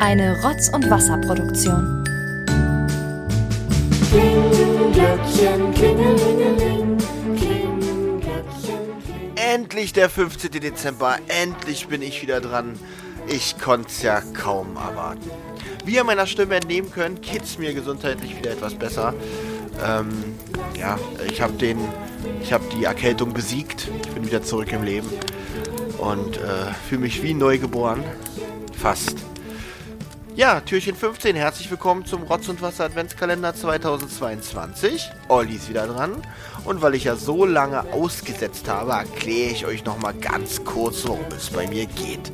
Eine Rotz- und Wasserproduktion. Klingelingeling, kling. Endlich der 15. Dezember, endlich bin ich wieder dran. Ich konnte es ja kaum erwarten. Wie ihr meiner Stimme entnehmen könnt, geht's mir gesundheitlich wieder etwas besser. Ähm, ja, ich habe den, ich habe die Erkältung besiegt. Ich bin wieder zurück im Leben und äh, fühle mich wie neugeboren. Fast. Ja, Türchen 15, herzlich willkommen zum Rotz und Wasser Adventskalender 2022. Olli ist wieder dran. Und weil ich ja so lange ausgesetzt habe, erkläre ich euch nochmal ganz kurz, worum es bei mir geht.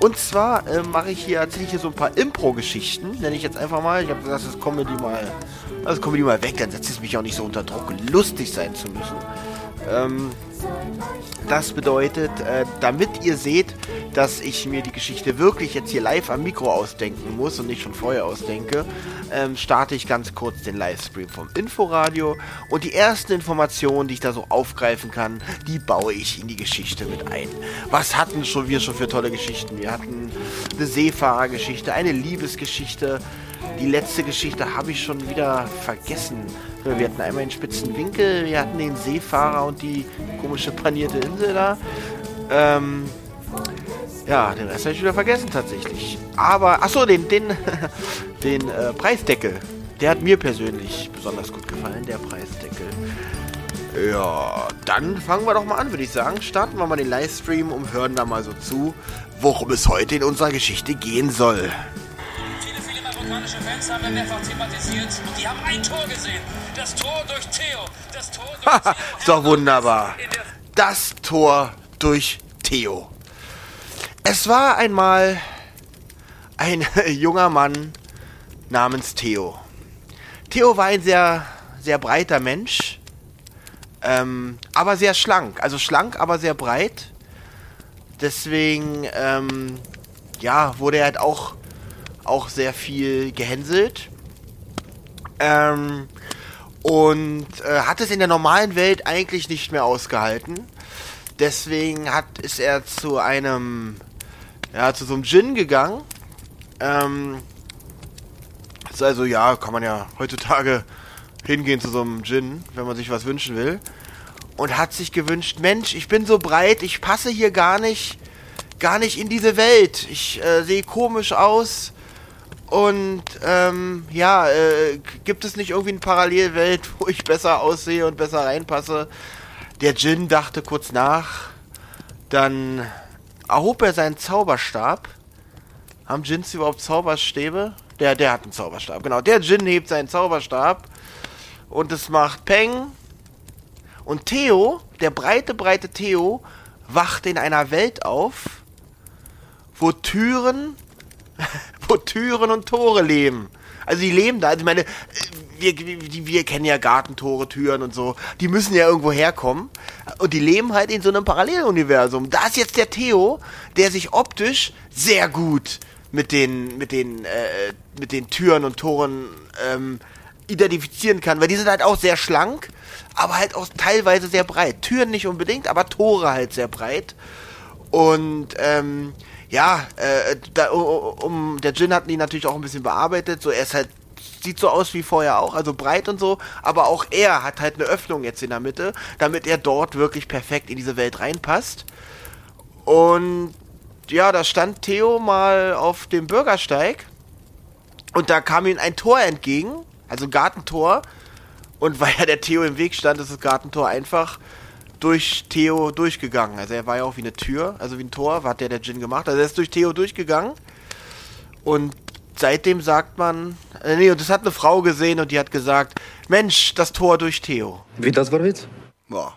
Und zwar äh, mache ich hier, erzähle ich hier so ein paar Impro-Geschichten, nenne ich jetzt einfach mal. Ich habe gesagt, das Comedy mal, das Comedy mal weg, dann setzt es mich auch nicht so unter Druck, lustig sein zu müssen. Ähm, das bedeutet, äh, damit ihr seht, dass ich mir die Geschichte wirklich jetzt hier live am Mikro ausdenken muss und nicht schon vorher ausdenke, ähm, starte ich ganz kurz den Livestream vom Inforadio und die ersten Informationen, die ich da so aufgreifen kann, die baue ich in die Geschichte mit ein. Was hatten schon wir schon für tolle Geschichten? Wir hatten eine Seefahrergeschichte, eine Liebesgeschichte. Die letzte Geschichte habe ich schon wieder vergessen. Wir hatten einmal den spitzen Winkel, wir hatten den Seefahrer und die komische panierte Insel da. Ähm, ja, den Rest habe ich wieder vergessen tatsächlich. Aber, achso, den, den, den äh, Preisdeckel. Der hat mir persönlich besonders gut gefallen, der Preisdeckel. Ja, dann fangen wir doch mal an, würde ich sagen. Starten wir mal den Livestream und hören da mal so zu, worum es heute in unserer Geschichte gehen soll. Marokkanische Fans haben wir mehrfach thematisiert und die haben ein Tor gesehen. Das Tor durch Theo. Das Tor durch Theo. Ist doch wunderbar. Das Tor durch Theo. Es war einmal ein junger Mann namens Theo. Theo war ein sehr, sehr breiter Mensch, ähm, aber sehr schlank. Also schlank, aber sehr breit. Deswegen, ähm, ja, wurde er halt auch, auch sehr viel gehänselt. Ähm, und äh, hat es in der normalen Welt eigentlich nicht mehr ausgehalten. Deswegen hat, ist er zu einem, ja, zu so einem Djinn gegangen. Ähm, ist also, ja, kann man ja heutzutage hingehen zu so einem Djinn, wenn man sich was wünschen will. Und hat sich gewünscht, Mensch, ich bin so breit, ich passe hier gar nicht, gar nicht in diese Welt. Ich äh, sehe komisch aus. Und ähm, ja, äh, gibt es nicht irgendwie eine Parallelwelt, wo ich besser aussehe und besser reinpasse? Der Djinn dachte kurz nach, dann erhob er seinen Zauberstab. Haben Djinns überhaupt Zauberstäbe? Der, der hat einen Zauberstab, genau. Der Djinn hebt seinen Zauberstab und es macht Peng. Und Theo, der breite, breite Theo, wacht in einer Welt auf, wo Türen wo Türen und Tore leben. Also die leben da. Also ich meine, wir, wir, wir kennen ja Gartentore, Türen und so. Die müssen ja irgendwo herkommen. Und die leben halt in so einem Paralleluniversum. Da ist jetzt der Theo, der sich optisch sehr gut mit den, mit den, äh, mit den Türen und Toren ähm, identifizieren kann. Weil die sind halt auch sehr schlank, aber halt auch teilweise sehr breit. Türen nicht unbedingt, aber Tore halt sehr breit. Und ähm, ja, äh, da, um, der Djinn hat ihn natürlich auch ein bisschen bearbeitet. So, er ist halt, sieht so aus wie vorher auch, also breit und so, aber auch er hat halt eine Öffnung jetzt in der Mitte, damit er dort wirklich perfekt in diese Welt reinpasst. Und ja, da stand Theo mal auf dem Bürgersteig und da kam ihm ein Tor entgegen, also ein Gartentor. Und weil ja der Theo im Weg stand, ist das Gartentor einfach durch Theo durchgegangen. Also er war ja auch wie eine Tür, also wie ein Tor, hat der der Djinn gemacht. Also er ist durch Theo durchgegangen. Und seitdem sagt man, äh, nee, und das hat eine Frau gesehen und die hat gesagt, Mensch, das Tor durch Theo. Wie das war Witz? Boah.